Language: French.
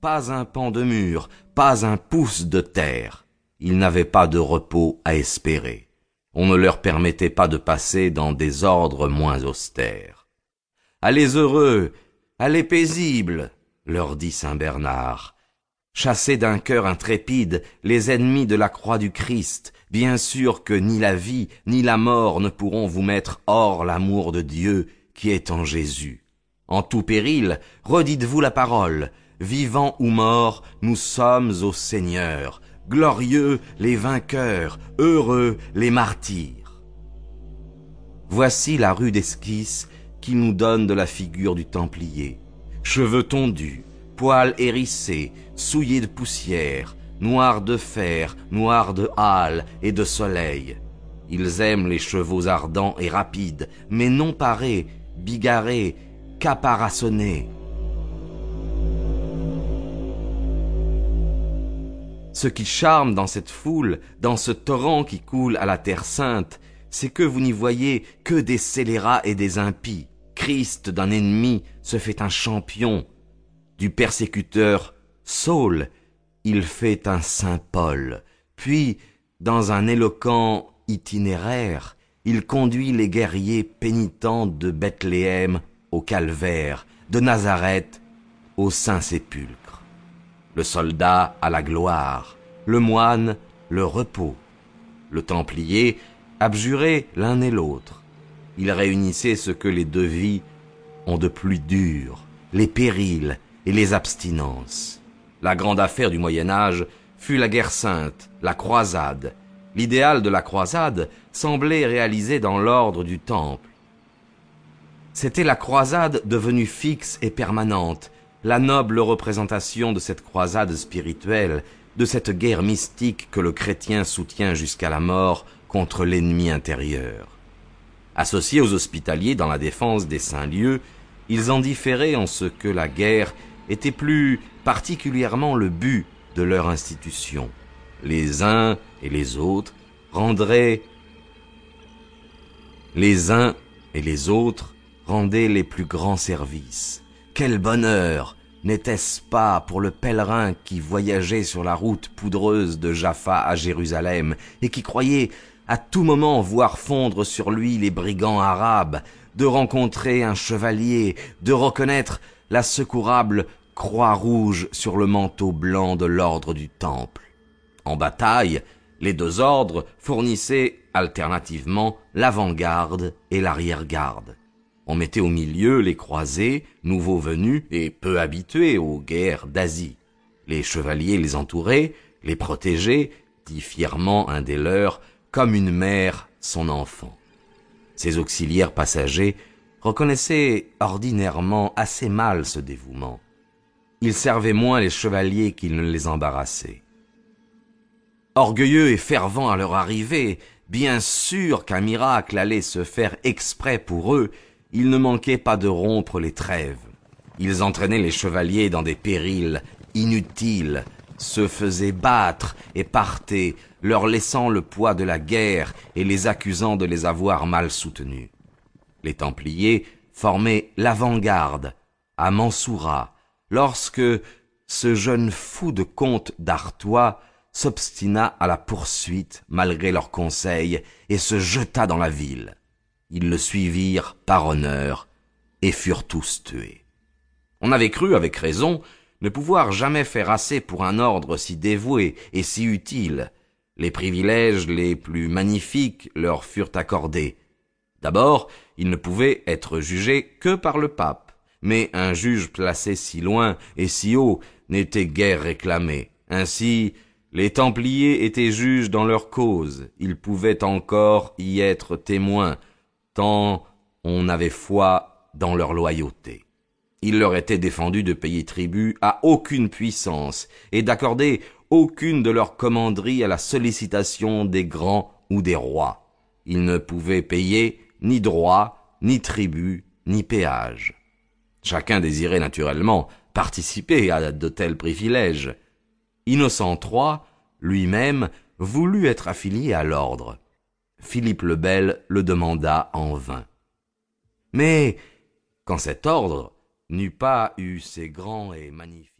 pas un pan de mur, pas un pouce de terre. Ils n'avaient pas de repos à espérer. On ne leur permettait pas de passer dans des ordres moins austères. Allez heureux, allez paisibles, leur dit saint Bernard. Chassez d'un cœur intrépide les ennemis de la croix du Christ, bien sûr que ni la vie ni la mort ne pourront vous mettre hors l'amour de Dieu qui est en Jésus. En tout péril, redites-vous la parole, vivants ou morts, nous sommes au Seigneur, glorieux les vainqueurs, heureux les martyrs. Voici la rue d'esquisse qui nous donne de la figure du Templier. Cheveux tondus, poils hérissés, souillés de poussière, noirs de fer, noirs de hâle et de soleil. Ils aiment les chevaux ardents et rapides, mais non parés, bigarrés, caparaçonnés. Ce qui charme dans cette foule, dans ce torrent qui coule à la terre sainte, c'est que vous n'y voyez que des scélérats et des impies. Christ d'un ennemi se fait un champion. Du persécuteur Saul, il fait un saint Paul. Puis, dans un éloquent itinéraire, il conduit les guerriers pénitents de Bethléem au calvaire, de Nazareth au Saint-Sépulcre. Le soldat à la gloire, le moine le repos, le templier abjurait l'un et l'autre. Il réunissait ce que les deux vies ont de plus dur, les périls et les abstinences. La grande affaire du Moyen Âge fut la guerre sainte, la croisade. L'idéal de la croisade semblait réalisé dans l'ordre du Temple. C'était la croisade devenue fixe et permanente, la noble représentation de cette croisade spirituelle, de cette guerre mystique que le chrétien soutient jusqu'à la mort contre l'ennemi intérieur. Associés aux hospitaliers dans la défense des saints lieux, ils en différaient en ce que la guerre était plus particulièrement le but de leur institution. Les uns et les autres rendraient les uns et les autres rendaient les plus grands services. Quel bonheur n'était-ce pas pour le pèlerin qui voyageait sur la route poudreuse de Jaffa à Jérusalem et qui croyait à tout moment voir fondre sur lui les brigands arabes, de rencontrer un chevalier, de reconnaître la secourable croix rouge sur le manteau blanc de l'ordre du Temple. En bataille, les deux ordres fournissaient alternativement l'avant-garde et l'arrière-garde. On mettait au milieu les croisés, nouveaux venus et peu habitués aux guerres d'Asie. Les chevaliers les entouraient, les protégeaient, dit fièrement un des leurs, comme une mère son enfant. Ces auxiliaires passagers reconnaissaient ordinairement assez mal ce dévouement. Ils servaient moins les chevaliers qu'ils ne les embarrassaient. Orgueilleux et fervents à leur arrivée, bien sûrs qu'un miracle allait se faire exprès pour eux, il ne manquait pas de rompre les trêves. Ils entraînaient les chevaliers dans des périls inutiles, se faisaient battre et partaient, leur laissant le poids de la guerre et les accusant de les avoir mal soutenus. Les Templiers formaient l'avant-garde à Mansoura, lorsque ce jeune fou de comte d'Artois s'obstina à la poursuite malgré leurs conseils et se jeta dans la ville. Ils le suivirent par honneur et furent tous tués. On avait cru, avec raison, ne pouvoir jamais faire assez pour un ordre si dévoué et si utile. Les privilèges les plus magnifiques leur furent accordés. D'abord, ils ne pouvaient être jugés que par le pape, mais un juge placé si loin et si haut n'était guère réclamé. Ainsi, les Templiers étaient juges dans leur cause, ils pouvaient encore y être témoins, tant on avait foi dans leur loyauté. Il leur était défendu de payer tribut à aucune puissance et d'accorder aucune de leurs commanderies à la sollicitation des grands ou des rois. Ils ne pouvaient payer ni droit, ni tribut, ni péage. Chacun désirait naturellement participer à de tels privilèges. Innocent III, lui-même, voulut être affilié à l'ordre. Philippe le Bel le demanda en vain. Mais quand cet ordre n'eût pas eu ces grands et magnifiques